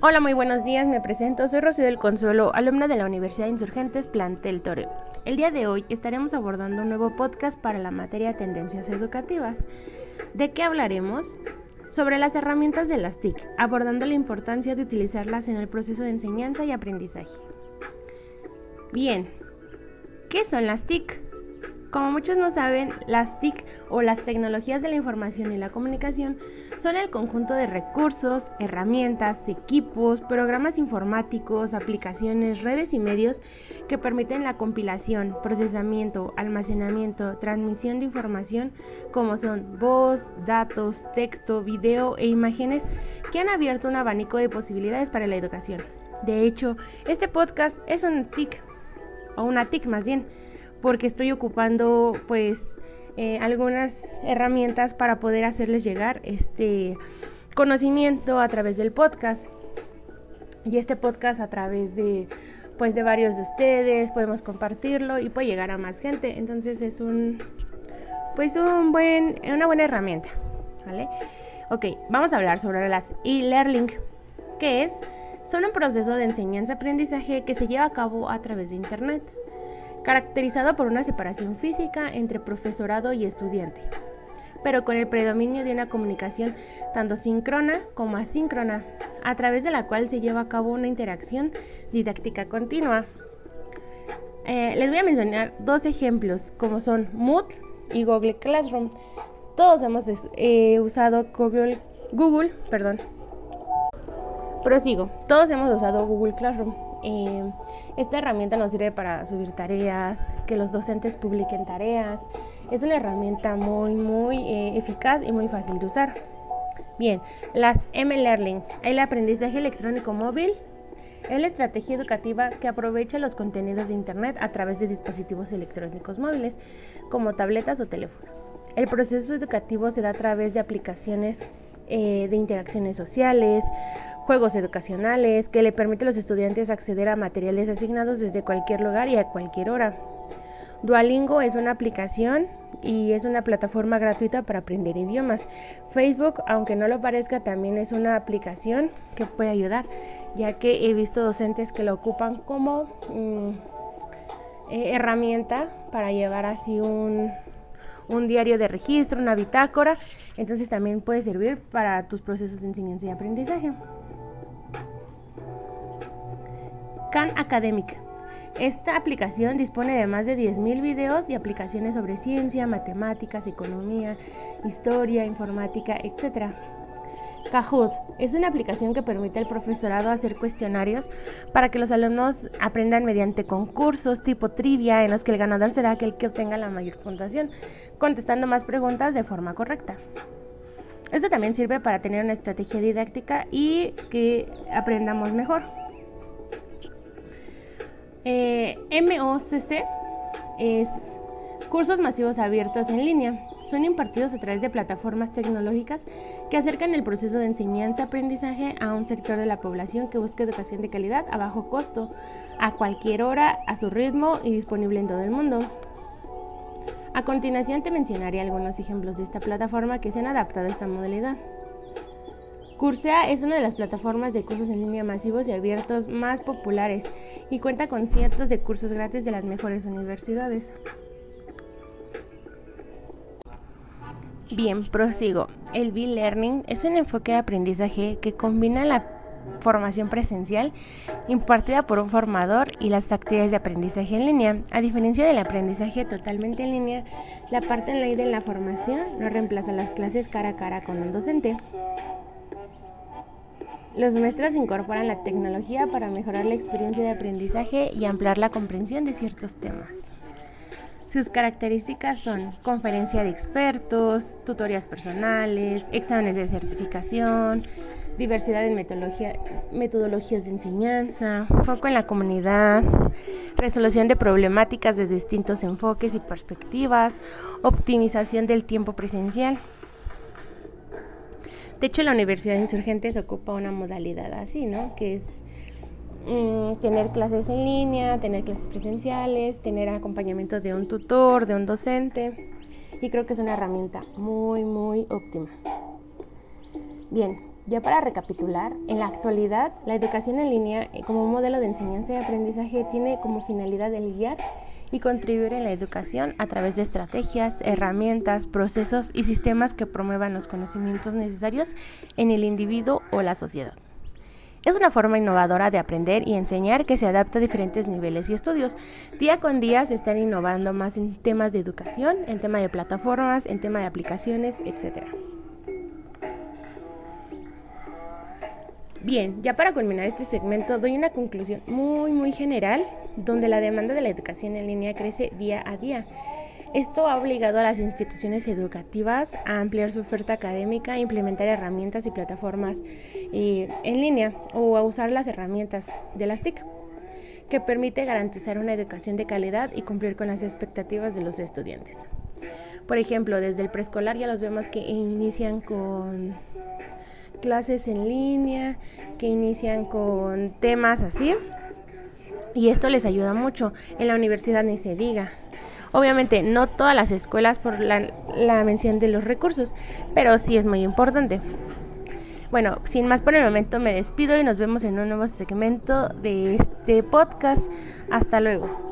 Hola, muy buenos días, me presento, soy Rocío del Consuelo, alumna de la Universidad Insurgentes Plantel Toreo. El día de hoy estaremos abordando un nuevo podcast para la materia Tendencias Educativas. ¿De qué hablaremos? Sobre las herramientas de las TIC, abordando la importancia de utilizarlas en el proceso de enseñanza y aprendizaje. Bien, ¿qué son las TIC? Como muchos no saben, las TIC o las tecnologías de la información y la comunicación son el conjunto de recursos, herramientas, equipos, programas informáticos, aplicaciones, redes y medios que permiten la compilación, procesamiento, almacenamiento, transmisión de información como son voz, datos, texto, video e imágenes que han abierto un abanico de posibilidades para la educación. De hecho, este podcast es un TIC o una TIC más bien porque estoy ocupando pues eh, algunas herramientas para poder hacerles llegar este conocimiento a través del podcast. Y este podcast a través de pues de varios de ustedes podemos compartirlo y puede llegar a más gente. Entonces es un pues un buen una buena herramienta vale ok vamos a hablar sobre las e-learning que es son un proceso de enseñanza aprendizaje que se lleva a cabo a través de internet caracterizado por una separación física entre profesorado y estudiante, pero con el predominio de una comunicación tanto síncrona como asíncrona, a través de la cual se lleva a cabo una interacción didáctica continua. Eh, les voy a mencionar dos ejemplos, como son Moodle y Google Classroom. Todos hemos eh, usado Google, Google, perdón. Prosigo. Todos hemos usado Google Classroom. Eh, esta herramienta nos sirve para subir tareas, que los docentes publiquen tareas. Es una herramienta muy, muy eh, eficaz y muy fácil de usar. Bien, las M-Learning, el aprendizaje electrónico móvil, es la estrategia educativa que aprovecha los contenidos de Internet a través de dispositivos electrónicos móviles, como tabletas o teléfonos. El proceso educativo se da a través de aplicaciones eh, de interacciones sociales, juegos educacionales que le permiten a los estudiantes acceder a materiales asignados desde cualquier lugar y a cualquier hora. Duolingo es una aplicación y es una plataforma gratuita para aprender idiomas. Facebook, aunque no lo parezca, también es una aplicación que puede ayudar, ya que he visto docentes que lo ocupan como mm, eh, herramienta para llevar así un diario de registro, una bitácora. Entonces también puede servir para tus procesos de enseñanza y aprendizaje. Khan Academic. Esta aplicación dispone de más de 10.000 videos y aplicaciones sobre ciencia, matemáticas, economía, historia, informática, etc. Kahoot es una aplicación que permite al profesorado hacer cuestionarios para que los alumnos aprendan mediante concursos tipo trivia en los que el ganador será aquel que obtenga la mayor puntuación, contestando más preguntas de forma correcta. Esto también sirve para tener una estrategia didáctica y que aprendamos mejor. Eh, MOCC es cursos masivos abiertos en línea. Son impartidos a través de plataformas tecnológicas que acercan el proceso de enseñanza-aprendizaje a un sector de la población que busca educación de calidad a bajo costo, a cualquier hora, a su ritmo y disponible en todo el mundo. A continuación te mencionaré algunos ejemplos de esta plataforma que se han adaptado a esta modalidad. Coursera es una de las plataformas de cursos en línea masivos y abiertos más populares y cuenta con cientos de cursos gratis de las mejores universidades. Bien, prosigo. El B-Learning es un enfoque de aprendizaje que combina la formación presencial impartida por un formador y las actividades de aprendizaje en línea. A diferencia del aprendizaje totalmente en línea, la parte en de la formación no reemplaza las clases cara a cara con un docente. Los maestros incorporan la tecnología para mejorar la experiencia de aprendizaje y ampliar la comprensión de ciertos temas. Sus características son conferencia de expertos, tutorías personales, exámenes de certificación, diversidad en metodologías de enseñanza, foco en la comunidad, resolución de problemáticas de distintos enfoques y perspectivas, optimización del tiempo presencial. De hecho, la Universidad de Insurgentes ocupa una modalidad así, ¿no? Que es mm, tener clases en línea, tener clases presenciales, tener acompañamiento de un tutor, de un docente. Y creo que es una herramienta muy, muy óptima. Bien, Ya para recapitular, en la actualidad, la educación en línea eh, como modelo de enseñanza y aprendizaje tiene como finalidad el guiar y contribuir en la educación a través de estrategias, herramientas, procesos y sistemas que promuevan los conocimientos necesarios en el individuo o la sociedad. Es una forma innovadora de aprender y enseñar que se adapta a diferentes niveles y estudios. Día con día se están innovando más en temas de educación, en tema de plataformas, en tema de aplicaciones, etc. Bien, ya para culminar este segmento doy una conclusión muy muy general donde la demanda de la educación en línea crece día a día. Esto ha obligado a las instituciones educativas a ampliar su oferta académica, a implementar herramientas y plataformas eh, en línea o a usar las herramientas de las TIC, que permite garantizar una educación de calidad y cumplir con las expectativas de los estudiantes. Por ejemplo, desde el preescolar ya los vemos que inician con clases en línea, que inician con temas así. Y esto les ayuda mucho. En la universidad ni se diga. Obviamente no todas las escuelas por la, la mención de los recursos, pero sí es muy importante. Bueno, sin más por el momento me despido y nos vemos en un nuevo segmento de este podcast. Hasta luego.